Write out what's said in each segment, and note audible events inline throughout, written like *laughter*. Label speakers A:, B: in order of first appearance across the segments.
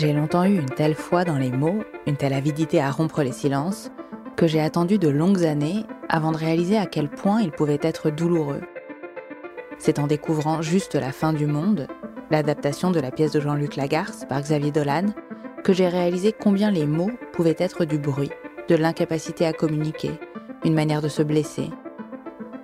A: J'ai longtemps eu une telle foi dans les mots, une telle avidité à rompre les silences, que j'ai attendu de longues années avant de réaliser à quel point ils pouvaient être douloureux. C'est en découvrant juste la fin du monde, l'adaptation de la pièce de Jean-Luc Lagarce par Xavier Dolan, que j'ai réalisé combien les mots pouvaient être du bruit, de l'incapacité à communiquer, une manière de se blesser.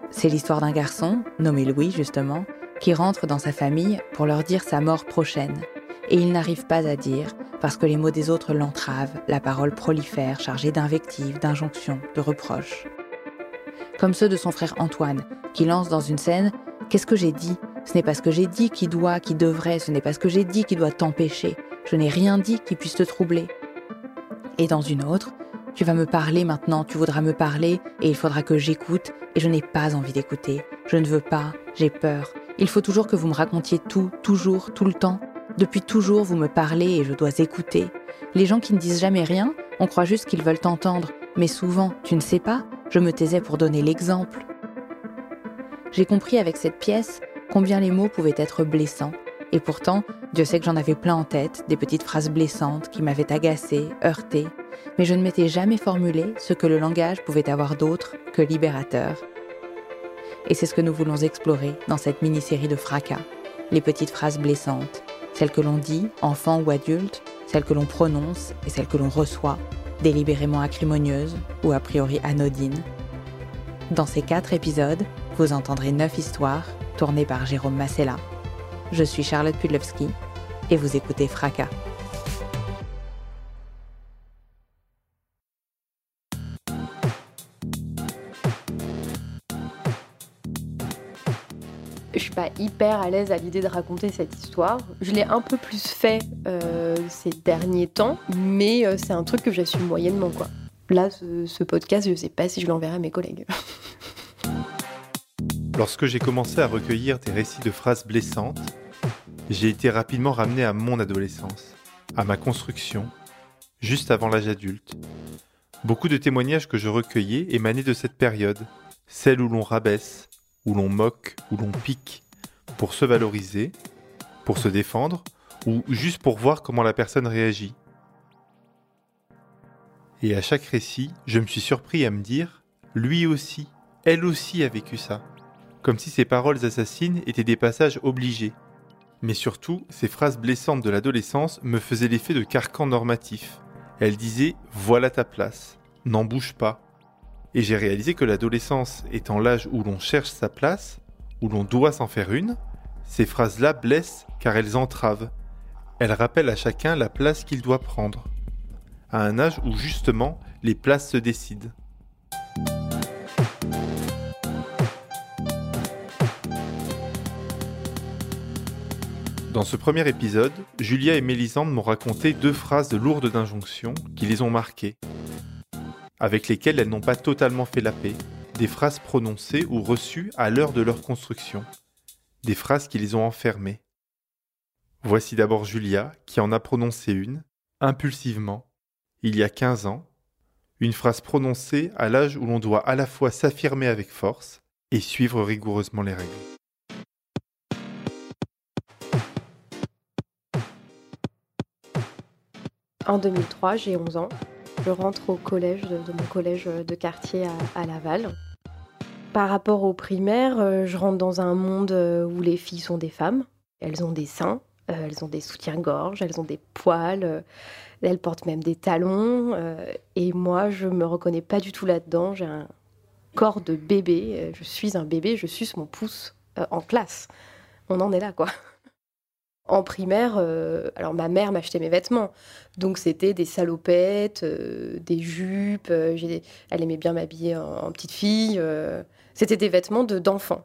A: C'est l'histoire d'un garçon, nommé Louis justement, qui rentre dans sa famille pour leur dire sa mort prochaine. Et il n'arrive pas à dire, parce que les mots des autres l'entravent, la parole prolifère, chargée d'invectives, d'injonctions, de reproches. Comme ceux de son frère Antoine, qui lance dans une scène Qu'est-ce que j'ai dit? Ce n'est pas ce que j'ai dit qui doit, qui devrait, ce n'est pas ce que j'ai dit qui doit t'empêcher. Je n'ai rien dit qui puisse te troubler. Et dans une autre, tu vas me parler maintenant, tu voudras me parler, et il faudra que j'écoute, et je n'ai pas envie d'écouter. Je ne veux pas, j'ai peur. Il faut toujours que vous me racontiez tout, toujours, tout le temps. Depuis toujours, vous me parlez et je dois écouter. Les gens qui ne disent jamais rien, on croit juste qu'ils veulent t'entendre, mais souvent, tu ne sais pas, je me taisais pour donner l'exemple. J'ai compris avec cette pièce combien les mots pouvaient être blessants. Et pourtant, Dieu sait que j'en avais plein en tête, des petites phrases blessantes qui m'avaient agacée, heurtée, mais je ne m'étais jamais formulé ce que le langage pouvait avoir d'autre que libérateur. Et c'est ce que nous voulons explorer dans cette mini-série de fracas. Les petites phrases blessantes, celles que l'on dit, enfant ou adulte, celles que l'on prononce et celles que l'on reçoit, délibérément acrimonieuses ou a priori anodines. Dans ces quatre épisodes, vous entendrez neuf histoires tournées par Jérôme Massella. Je suis Charlotte Pudlowski et vous écoutez Fracas.
B: Suis pas hyper à l'aise à l'idée de raconter cette histoire. Je l'ai un peu plus fait euh, ces derniers temps, mais euh, c'est un truc que j'assume moyennement quoi. Là, ce, ce podcast, je sais pas si je l'enverrai à mes collègues. *laughs*
C: Lorsque j'ai commencé à recueillir des récits de phrases blessantes, j'ai été rapidement ramené à mon adolescence, à ma construction, juste avant l'âge adulte. Beaucoup de témoignages que je recueillais émanaient de cette période, celle où l'on rabaisse, où l'on moque, où l'on pique, pour se valoriser, pour se défendre, ou juste pour voir comment la personne réagit. Et à chaque récit, je me suis surpris à me dire, lui aussi, elle aussi a vécu ça. Comme si ces paroles assassines étaient des passages obligés. Mais surtout, ces phrases blessantes de l'adolescence me faisaient l'effet de carcan normatif. Elle disait Voilà ta place, n'en bouge pas. Et j'ai réalisé que l'adolescence étant l'âge où l'on cherche sa place, où l'on doit s'en faire une, ces phrases-là blessent car elles entravent. Elles rappellent à chacun la place qu'il doit prendre. À un âge où justement les places se décident. Dans ce premier épisode, Julia et Mélisande m'ont raconté deux phrases lourdes d'injonctions qui les ont marquées, avec lesquelles elles n'ont pas totalement fait la paix, des phrases prononcées ou reçues à l'heure de leur construction, des phrases qui les ont enfermées. Voici d'abord Julia qui en a prononcé une, impulsivement, il y a 15 ans, une phrase prononcée à l'âge où l'on doit à la fois s'affirmer avec force et suivre rigoureusement les règles.
B: En 2003, j'ai 11 ans. Je rentre au collège, de, mon collège de quartier à, à Laval. Par rapport au primaire, euh, je rentre dans un monde euh, où les filles sont des femmes. Elles ont des seins, euh, elles ont des soutiens-gorge, elles ont des poils, euh, elles portent même des talons. euh, et moi, je me reconnais pas du tout là-dedans. J'ai un corps de bébé. euh, Je suis un bébé, je suce mon pouce euh, en classe. On en est là, quoi. En primaire, euh, alors ma mère m'achetait mes vêtements. Donc c'était des salopettes, euh, des jupes. euh, Elle aimait bien m'habiller en, petite fille. C'était des vêtements de d'enfants.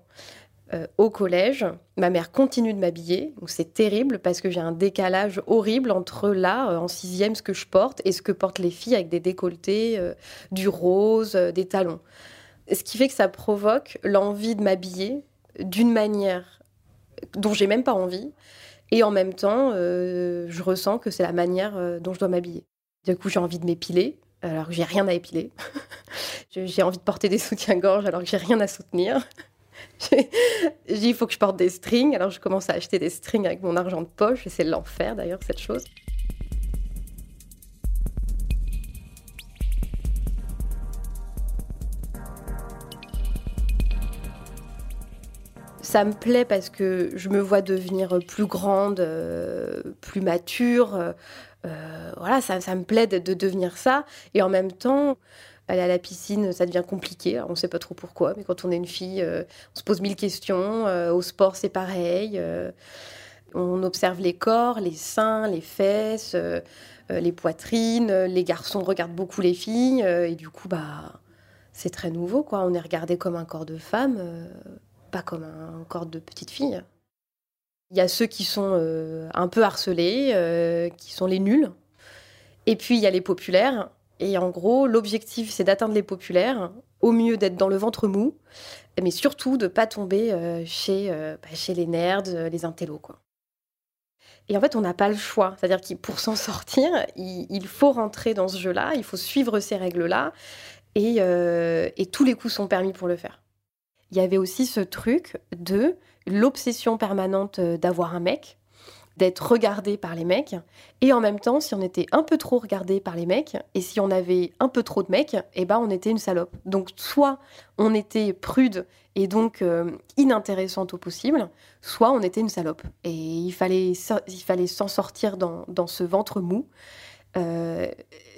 B: Euh, au collège, ma mère continue de m'habiller, donc c'est terrible parce que j'ai un décalage horrible entre là, en sixième, ce que je porte et ce que portent les filles avec des décolletés, du rose, des talons. Ce qui fait que ça provoque l'envie de m'habiller d'une manière dont j'ai même pas envie, et en même temps, je ressens que c'est la manière dont je dois m'habiller. Du coup, j'ai envie de m'épiler, alors que j'ai rien à épiler. *laughs* j'ai envie de porter des soutiens-gorge alors que j'ai rien à soutenir. *laughs* j'ai dit, il faut que je porte des strings. Alors, je commence à acheter des strings avec mon argent de poche. Et c'est l'enfer, d'ailleurs, cette chose. Ça me plaît parce que je me vois devenir plus grande, euh, plus mature. Euh, voilà, ça, ça, me plaît de, de, devenir ça. Et en même temps, aller à la piscine, ça devient compliqué. on ne sait pas trop pourquoi, mais quand on est une fille, euh, on se pose mille questions. Au sport, c'est pareil. On observe les corps, les seins, les fesses, les poitrines. Les garçons regardent beaucoup les filles. et du coup, bah, c'est très nouveau. quoi. On est regardé comme un corps de femme, pas comme un corps de petite fille. Il y a ceux qui sont un peu harcelés, qui sont les nuls. Et puis, il y a les populaires et en gros, l'objectif, c'est d'atteindre les populaires, au mieux d'être dans le ventre mou, mais surtout de pas tomber euh, chez, euh, bah, chez les nerds, euh, les intellos, quoi. Et en fait, on n'a pas le choix. C'est-à-dire que pour s'en sortir, il, faut rentrer dans ce jeu-là, il faut suivre ces règles-là, et tous les coups sont permis pour le faire. Il y avait aussi ce truc de l'obsession permanente d'avoir un mec, d'être regardé par les mecs. Et en même temps, si on était un peu trop regardé par les mecs, et si on avait un peu trop de mecs, eh ben on était une salope. Donc soit on était prude et donc euh, inintéressante au possible, soit on était une salope. Et il fallait, s'en sortir dans, dans, ce ventre mou, euh,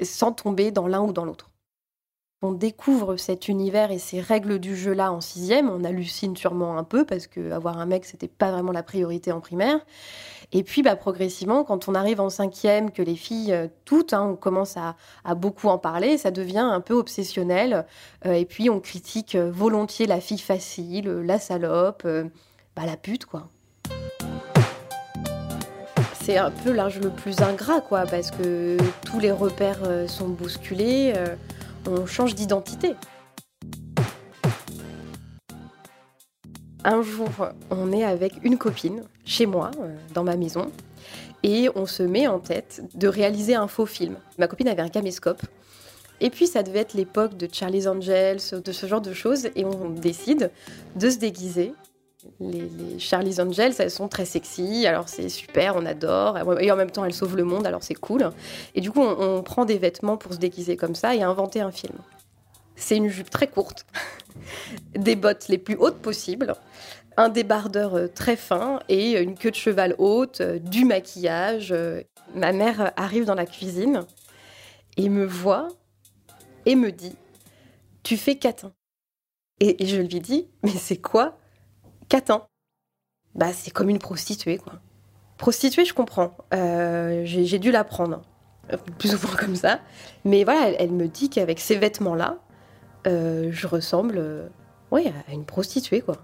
B: sans tomber dans l'un ou dans l'autre on découvre cet univers et ces règles du jeu-là en sixième, on hallucine sûrement un peu parce que avoir un mec, c'était pas vraiment la priorité en primaire. Et puis, bah, progressivement, quand on arrive en cinquième, que les filles, euh, toutes, hein, on commence à, beaucoup en parler, ça devient un peu obsessionnel. Euh, et puis, on critique euh, volontiers la fille facile, la salope, bah, la pute, quoi. C'est un peu l'âge le plus ingrat, quoi, parce que tous les repères sont bousculés on change d'identité. Un jour, on est avec une copine chez moi, euh, dans ma maison, et on se met en tête de réaliser un faux film. Ma copine avait un caméscope. Et puis ça devait être l'époque de Charlie's Angels, de ce genre de choses, et on décide de se déguiser. Les, Charlie's Angels, elles sont très sexy, alors c'est super, on adore, et en même temps elles sauvent le monde, alors c'est cool. Et du coup, on, prend des vêtements pour se déguiser comme ça et inventer un film. C'est une jupe très courte, *laughs* des bottes les plus hautes possibles, un débardeur euh, très fin et une queue de cheval haute, euh, du maquillage. Ma mère arrive dans la cuisine et me voit et me dit Tu fais catin. Et, je lui dis Mais c'est quoi catin Bah, c'est comme une prostituée, quoi. Prostituée, je comprends. Euh, j'ai dû l'apprendre. Plus ou moins comme ça. Mais voilà, elle, me dit qu'avec ces vêtements-là, je ressemble à une prostituée, quoi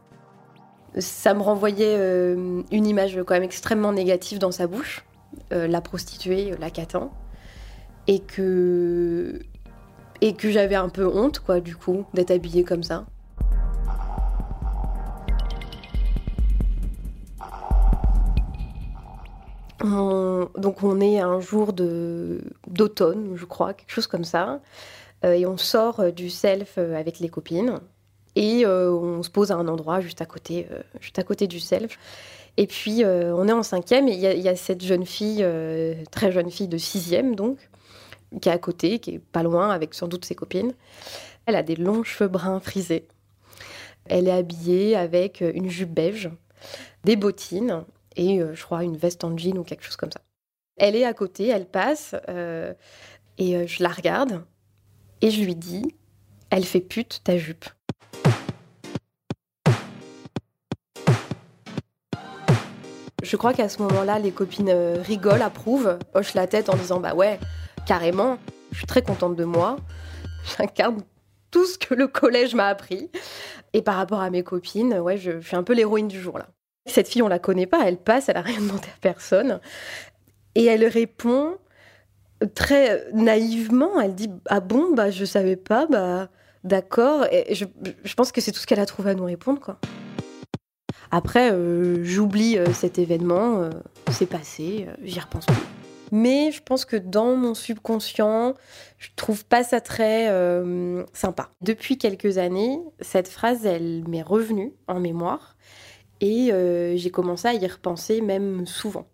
B: ça me renvoyait euh, une image quand même extrêmement négative dans sa bouche, euh, la prostituée, la catin, et que et que j'avais un peu honte quoi du coup d'être habillée comme ça. Donc on est un jour d'automne, je crois, quelque chose comme ça, euh, et on sort du self avec les copines. Et euh, on se pose à un endroit juste à côté, euh, juste à côté du self. Et puis euh, on est en cinquième et il y, a cette jeune fille, très jeune fille de sixième donc, qui est à côté, qui est pas loin avec sans doute ses copines. Elle a des longs cheveux bruns frisés. Elle est habillée avec une jupe beige, des bottines et je crois une veste en jean ou quelque chose comme ça. Elle est à côté, elle passe et je la regarde et je lui dis, elle fait pute ta jupe. Je crois qu'à ce moment-là, les copines euh, rigolent, approuvent, hochent la tête en disant Bah ouais, carrément, je suis très contente de moi. J'incarne tout ce que le collège m'a appris. Et par rapport à mes copines, ouais, je, suis un peu l'héroïne du jour là. Cette fille, on la connaît pas, elle passe, elle a rien demandé à personne. Et elle répond très naïvement, elle dit Ah bon, bah je savais pas, bah d'accord. Et je, pense que c'est tout ce qu'elle a trouvé à nous répondre, quoi. Après, euh, j'oublie euh, cet événement, euh, c'est passé, j'y repense plus. Mais je pense que dans mon subconscient, je trouve pas ça très sympa. Depuis quelques années, cette phrase, elle m'est revenue en mémoire et j'ai commencé à y repenser même souvent.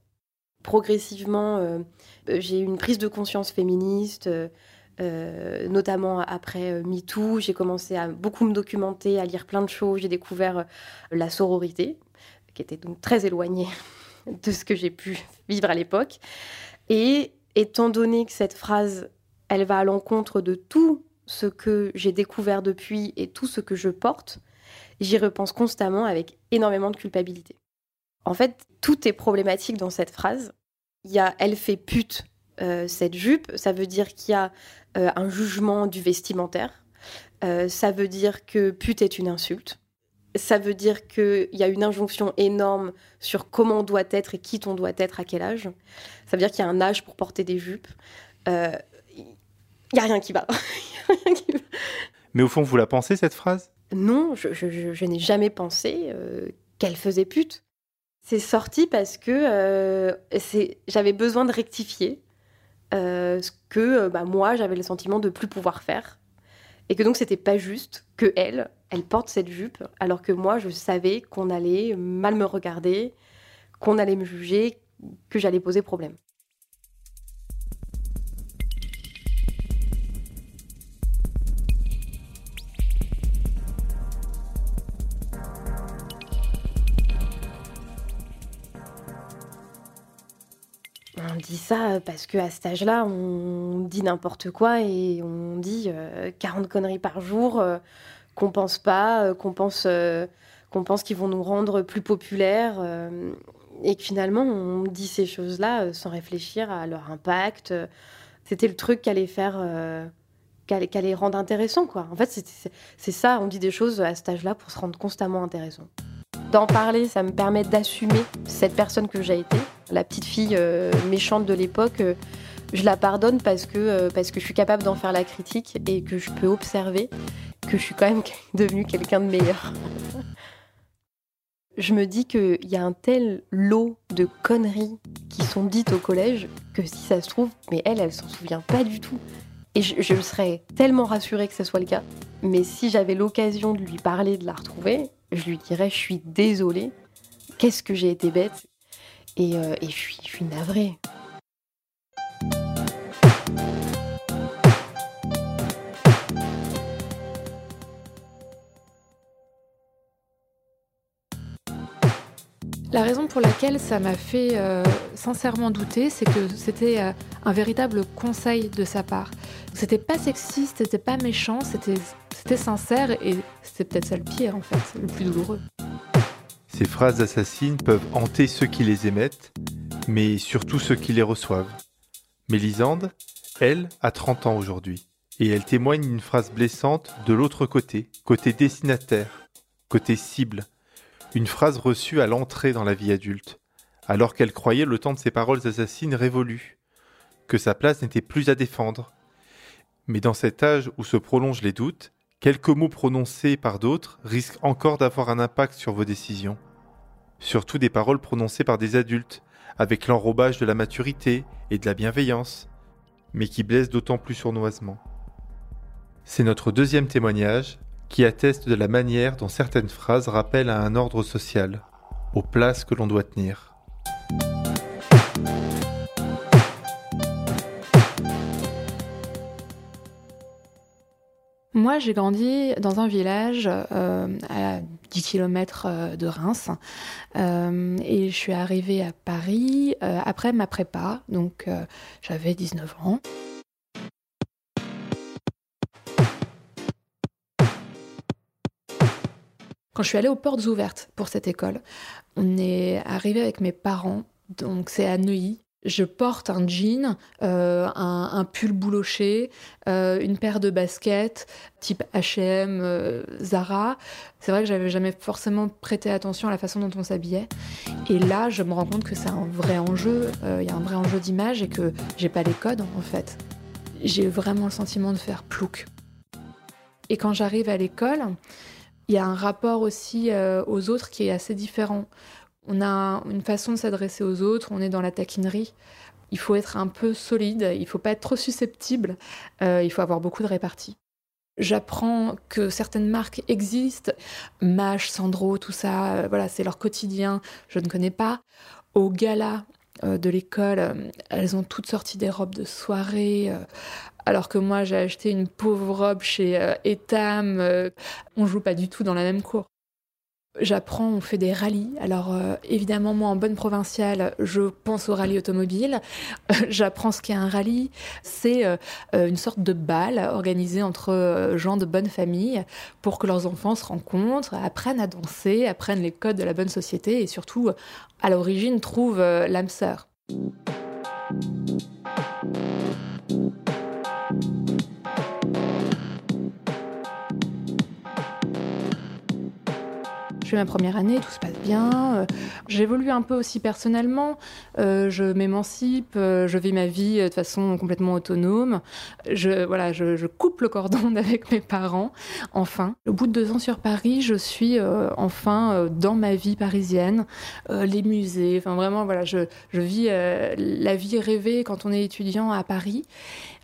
B: Progressivement, j'ai eu une prise de conscience féministe. Euh, notamment après euh, MeToo. J'ai commencé à beaucoup me documenter, à lire plein de choses. J'ai découvert euh, la sororité, qui était donc très éloignée *laughs* de ce que j'ai pu vivre à l'époque. Et étant donné que cette phrase, elle va à l'encontre de tout ce que j'ai découvert depuis et tout ce que je porte, j'y repense constamment avec énormément de culpabilité. En fait, tout est problématique dans cette phrase. Il y a elle fait pute cette jupe, ça veut dire qu'il y a euh, un jugement du vestimentaire. Euh, ça veut dire que pute est une insulte. Ça veut dire qu'il y a une injonction énorme sur comment on doit être et qui on doit être à quel âge. Ça veut dire qu'il y a un âge pour porter des jupes. Il euh, n'y *laughs* a rien qui va.
C: Mais au fond, vous la pensez, cette phrase?
B: Non, je, n'ai jamais pensé qu'elle faisait pute. C'est sorti parce que j'avais besoin de rectifier euh, ce que euh, bah, moi j'avais le sentiment de plus pouvoir faire et que donc c'était pas juste que elle elle porte cette jupe alors que moi je savais qu'on allait mal me regarder qu'on allait me juger que j'allais poser problème ça parce qu'à cet âge-là, on dit n'importe quoi et on dit 40 euh, conneries par jour euh, qu'on pense pas, euh, qu'on pense, qu'on pense qu'ils vont nous rendre plus populaires. et que finalement, on dit ces choses-là sans réfléchir à leur impact. C'était le truc qui allait faire. Qu'elle allait rendre intéressant, quoi. En fait, c'est ça, on dit des choses à cet âge-là pour se rendre constamment intéressant. D'en parler, ça me permet d'assumer cette personne que j'ai été. La petite fille euh, méchante de l'époque, euh, je la pardonne parce que, euh, parce que je suis capable d'en faire la critique et que je peux observer que je suis quand même *laughs* devenue quelqu'un de meilleur. *laughs* je me dis qu'il y a un tel lot de conneries qui sont dites au collège que si ça se trouve, mais elle, elle s'en souvient pas du tout. Et je, je, serais tellement rassurée que ce soit le cas. Mais si j'avais l'occasion de lui parler, de la retrouver, je lui dirais Je suis désolée, qu'est-ce que j'ai été bête et, euh, je, suis, je suis navrée.
D: La raison pour laquelle ça m'a fait euh, sincèrement douter, c'est que c'était euh, un véritable conseil de sa part. C'était pas sexiste, c'était pas méchant, c'était sincère et c'était peut-être ça le pire en fait, le plus douloureux.
C: Ces phrases assassines peuvent hanter ceux qui les émettent, mais surtout ceux qui les reçoivent. Mélisande, elle, a 30 ans aujourd'hui, et elle témoigne d'une phrase blessante de l'autre côté, côté destinataire, côté cible, une phrase reçue à l'entrée dans la vie adulte, alors qu'elle croyait le temps de ses paroles assassines révolu, que sa place n'était plus à défendre. Mais dans cet âge où se prolongent les doutes, quelques mots prononcés par d'autres risquent encore d'avoir un impact sur vos décisions. Surtout des paroles prononcées par des adultes, avec l'enrobage de la maturité et de la bienveillance, mais qui blessent d'autant plus sournoisement. C'est notre deuxième témoignage, qui atteste de la manière dont certaines phrases rappellent à un ordre social, aux places que l'on doit tenir.
D: Moi, j'ai grandi dans un village euh, à 10 km euh, de Reims euh, et je suis arrivée à Paris après ma prépa, donc j'avais 19 ans. Quand je suis allée aux portes ouvertes pour cette école, on est arrivé avec mes parents, donc c'est à Neuilly. Je porte un jean, euh, un, pull bouloché, euh, une paire de baskets type H&M, Zara. C'est vrai que j'avais jamais forcément prêté attention à la façon dont on s'habillait. Et là, je me rends compte que c'est un vrai enjeu. Il y a un vrai enjeu d'image et que j'ai pas les codes en fait. J'ai vraiment le sentiment de faire plouc. Et quand j'arrive à l'école, il y a un rapport aussi aux autres qui est assez différent on a une façon de s'adresser aux autres, on est dans la taquinerie. Il faut être un peu solide, il faut pas être trop susceptible, euh, il faut avoir beaucoup de répartie. J'apprends que certaines marques existent, Mash, Sandro, tout ça, euh, voilà, c'est leur quotidien, je ne connais pas. Au gala euh, de l'école, elles ont toutes sorti des robes de soirée, alors que moi j'ai acheté une pauvre robe chez Etam, on joue pas du tout dans la même cour. J'apprends, on fait des rallyes. Alors euh, évidemment, moi en bonne provinciale, je pense au rallye automobile. J'apprends ce qu'est un rallye. C'est euh, euh, une sorte de bal organisé entre gens de bonne famille pour que leurs enfants se rencontrent, apprennent à danser, apprennent les codes de la bonne société et surtout, à l'origine, trouvent l'âme sœur. Je fais ma première année, tout se passe bien. Euh, j'évolue un peu aussi personnellement. Euh, je m'émancipe, euh, je vis ma vie de façon complètement autonome. Je, voilà, je, coupe le cordon *laughs* avec mes parents. Enfin, au bout de deux ans sur Paris, je suis enfin dans ma vie parisienne, les musées. Enfin, vraiment, voilà, je, je vis la vie rêvée quand on est étudiant à Paris.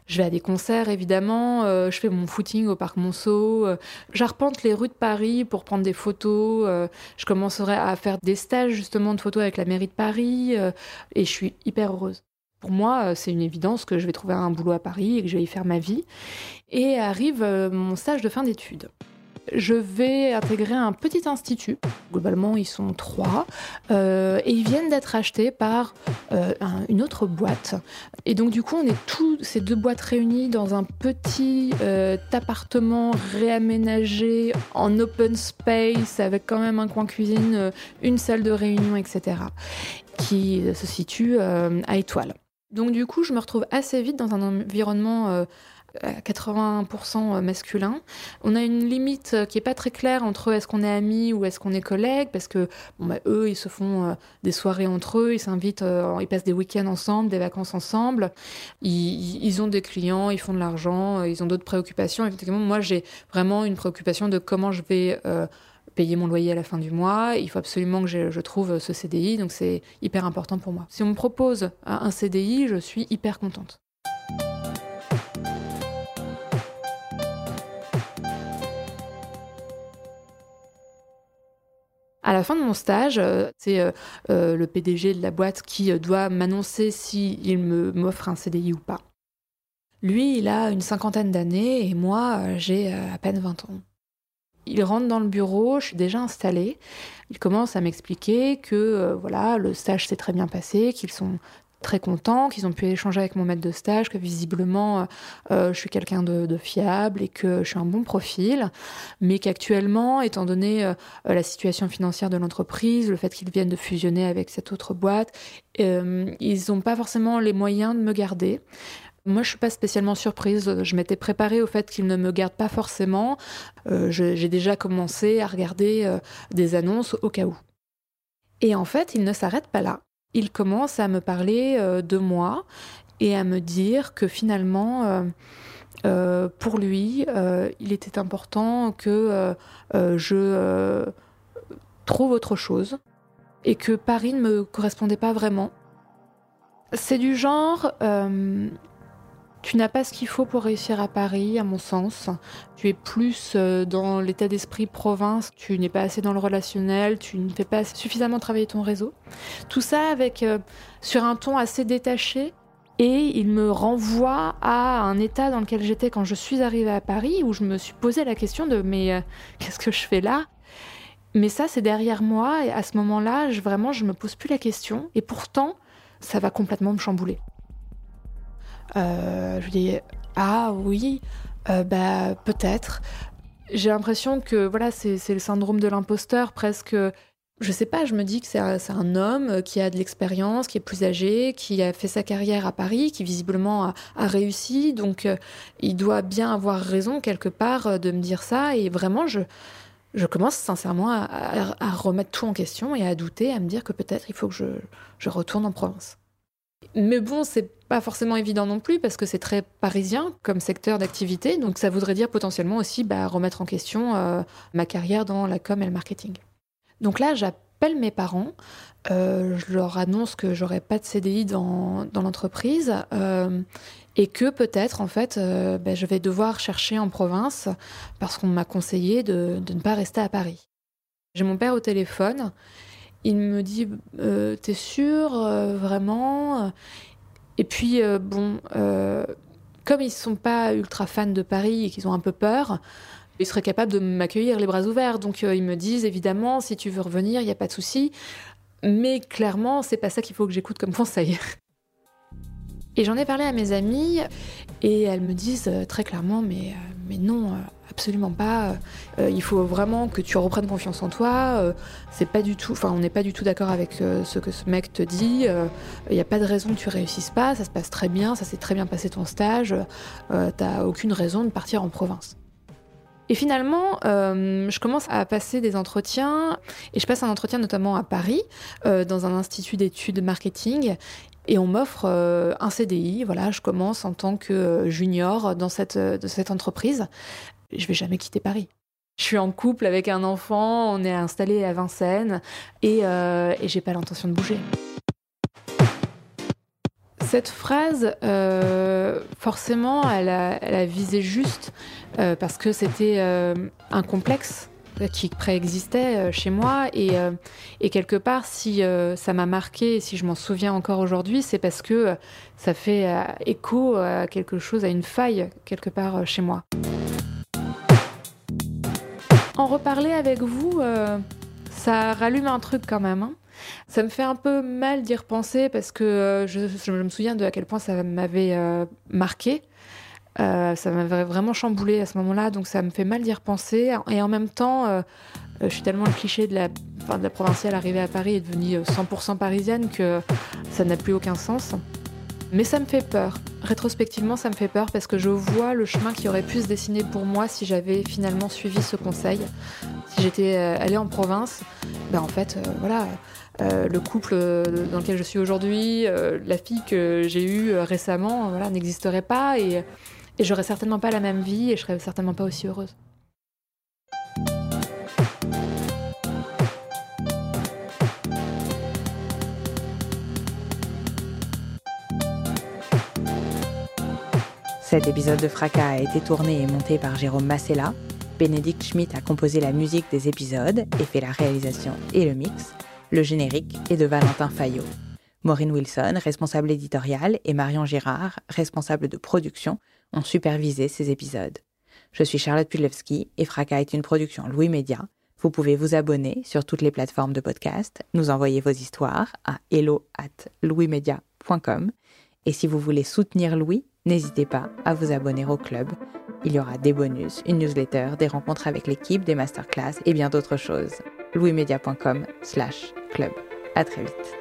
D: Je vais à des concerts, évidemment. Euh, je fais mon footing au parc Monceau. Euh, j'arpente les rues de Paris pour prendre des photos. Euh, je commencerai à faire des stages, justement, de photos avec la mairie de Paris. et je suis hyper heureuse. Pour moi, c'est une évidence que je vais trouver un boulot à Paris et que je vais y faire ma vie. Et arrive mon stage de fin d'études je vais intégrer un petit institut. Globalement, ils sont trois. Euh, et ils viennent d'être achetés par euh, une autre boîte. Et donc, du coup, on est tous ces deux boîtes réunies dans un petit euh, appartement réaménagé en open space avec quand même un coin cuisine, une salle de réunion, etc. qui se situe à Étoile. Donc, du coup, je me retrouve assez vite dans un environnement 80% masculin. On a une limite qui est pas très claire entre est-ce qu'on est amis ou est-ce qu'on est collègues, parce que bah, eux, ils se font euh, des soirées entre eux, ils s'invitent, euh, ils passent des week-ends ensemble, des vacances ensemble, ils, ont des clients, ils font de l'argent, euh, ils ont d'autres préoccupations. Effectivement, moi, j'ai vraiment une préoccupation de comment je vais payer mon loyer à la fin du mois. Il faut absolument que je trouve ce CDI, donc c'est hyper important pour moi. Si on me propose un CDI, je suis hyper contente. À la fin de mon stage, euh, c'est euh, euh, le PDG de la boîte qui doit m'annoncer s'il m'offre un CDI ou pas. Lui, il a une cinquantaine d'années et moi, j'ai à peine 20 ans. Il rentre dans le bureau, je suis déjà installée. Il commence à m'expliquer que voilà, le stage s'est très bien passé, qu'ils sont très contents, qu'ils ont pu échanger avec mon maître de stage, que visiblement euh, euh, je suis quelqu'un de, fiable et que je suis un bon profil, mais qu'actuellement, étant donné euh, la situation financière de l'entreprise, le fait qu'ils viennent de fusionner avec cette autre boîte, ils n'ont pas forcément les moyens de me garder. Moi, je suis pas spécialement surprise. Je m'étais préparée au fait qu'ils ne me gardent pas forcément. J'ai déjà commencé à regarder des annonces au cas où. Et en fait, ils ne s'arrêtent pas là il commence à me parler euh, de moi et à me dire que finalement, euh, euh, pour lui, il était important que je trouve autre chose et que Paris ne me correspondait pas vraiment. C'est du genre, tu n'as pas ce qu'il faut pour réussir à Paris, à mon sens. Tu es plus euh, dans l'état d'esprit province, tu n'es pas assez dans le relationnel, tu ne fais pas suffisamment travailler ton réseau. Tout ça avec euh, sur un ton assez détaché. Et il me renvoie à un état dans lequel j'étais quand je suis arrivée à Paris, où je me suis posé la question de mais euh, qu'est-ce que je fais là? Mais ça, c'est derrière moi, et à ce moment-là, vraiment, je me pose plus la question. Et pourtant, ça va complètement me chambouler. Euh, je dis ah oui, euh, bah peut-être. J'ai l'impression que voilà, c'est le syndrome de l'imposteur presque. je sais pas, je me dis que c'est un, homme qui a de l'expérience, qui est plus âgé, qui a fait sa carrière à Paris, qui visiblement a, réussi. Donc, euh, il doit bien avoir raison quelque part de me dire ça. Et vraiment, je, je commence sincèrement à, remettre tout en question et à douter, à me dire que peut-être il faut que je, je retourne en province. Mais bon, c'est pas forcément évident non plus parce que c'est très parisien comme secteur d'activité. Donc, ça voudrait dire potentiellement aussi bah, remettre en question euh, ma carrière dans la com et le marketing. Donc là, j'appelle mes parents, euh, je leur annonce que j'aurai pas de CDI dans, l'entreprise euh, et que peut-être, en fait, ben, je vais devoir chercher en province parce qu'on m'a conseillé de, ne pas rester à Paris. J'ai mon père au téléphone. Il me dit T'es sûr, vraiment? Et puis, bon, comme ils ne sont pas ultra fans de Paris et qu'ils ont un peu peur, ils seraient capables de m'accueillir les bras ouverts. Donc euh, ils me disent évidemment, si tu veux revenir, il n'y a pas de souci. Mais clairement, c'est pas ça qu'il faut que j'écoute comme conseil. Et j'en ai parlé à mes amies et elles me disent euh, très clairement mais, euh, mais non, absolument pas. il faut vraiment que tu reprennes confiance en toi. c'est pas du tout, enfin on n'est pas du tout d'accord avec ce que ce mec te dit. Il n'y a pas de raison que tu réussisses pas. Ça se passe très bien, ça s'est très bien passé ton stage. T'as aucune raison de partir en province. Et finalement, euh, je commence à passer des entretiens, et je passe un entretien notamment à Paris, euh, dans un institut d'études marketing, et on m'offre euh, un CDI. Voilà, je commence en tant que junior dans cette, de cette entreprise. Je vais jamais quitter Paris. Je suis en couple avec un enfant, on est installé à Vincennes, et, et j'ai pas l'intention de bouger. Cette phrase, forcément, elle a, visé juste euh, parce que c'était euh, un complexe qui préexistait euh, chez moi. Et, et, quelque part si ça m'a marqué et si je m'en souviens encore aujourd'hui c'est parce que ça fait écho à quelque chose à une faille quelque part chez moi. En reparler avec vous ça rallume un truc quand même hein. ça me fait un peu mal d'y repenser parce que je, je, me souviens de à quel point ça m'avait marqué euh, ça m'avait vraiment chamboulé à ce moment-là, donc ça me fait mal d'y repenser. Et en même temps, euh, je suis tellement le cliché de la, provinciale arrivée à Paris et devenue 100% parisienne que ça n'a plus aucun sens. Mais ça me fait peur. Rétrospectivement, ça me fait peur parce que je vois le chemin qui aurait pu se dessiner pour moi si j'avais finalement suivi ce conseil. Si j'étais euh, allée en province, ben en fait, voilà, le couple dans lequel je suis aujourd'hui, la fille que j'ai eue récemment, voilà, n'existerait pas et et j'aurais certainement pas la même vie et je serais certainement pas aussi heureuse.
A: Cet épisode de Fracas a été tourné et monté par Jérôme Massella. Bénédicte Schmitt a composé la musique des épisodes et fait la réalisation et le mix. Le générique est de Valentin Fayot. Maureen Wilson, responsable éditoriale, et Marion Girard, responsable de production, ont supervisé ces épisodes. Je suis Charlotte Pudlewski et Fracas est une production Louis Média. Vous pouvez vous abonner sur toutes les plateformes de podcast, nous envoyer vos histoires à hello at louismedia.com et si vous voulez soutenir Louis, n'hésitez pas à vous abonner au club. Il y aura des bonus, une newsletter, des rencontres avec l'équipe, des masterclass et bien d'autres choses. louismedia.com slash club. À très vite.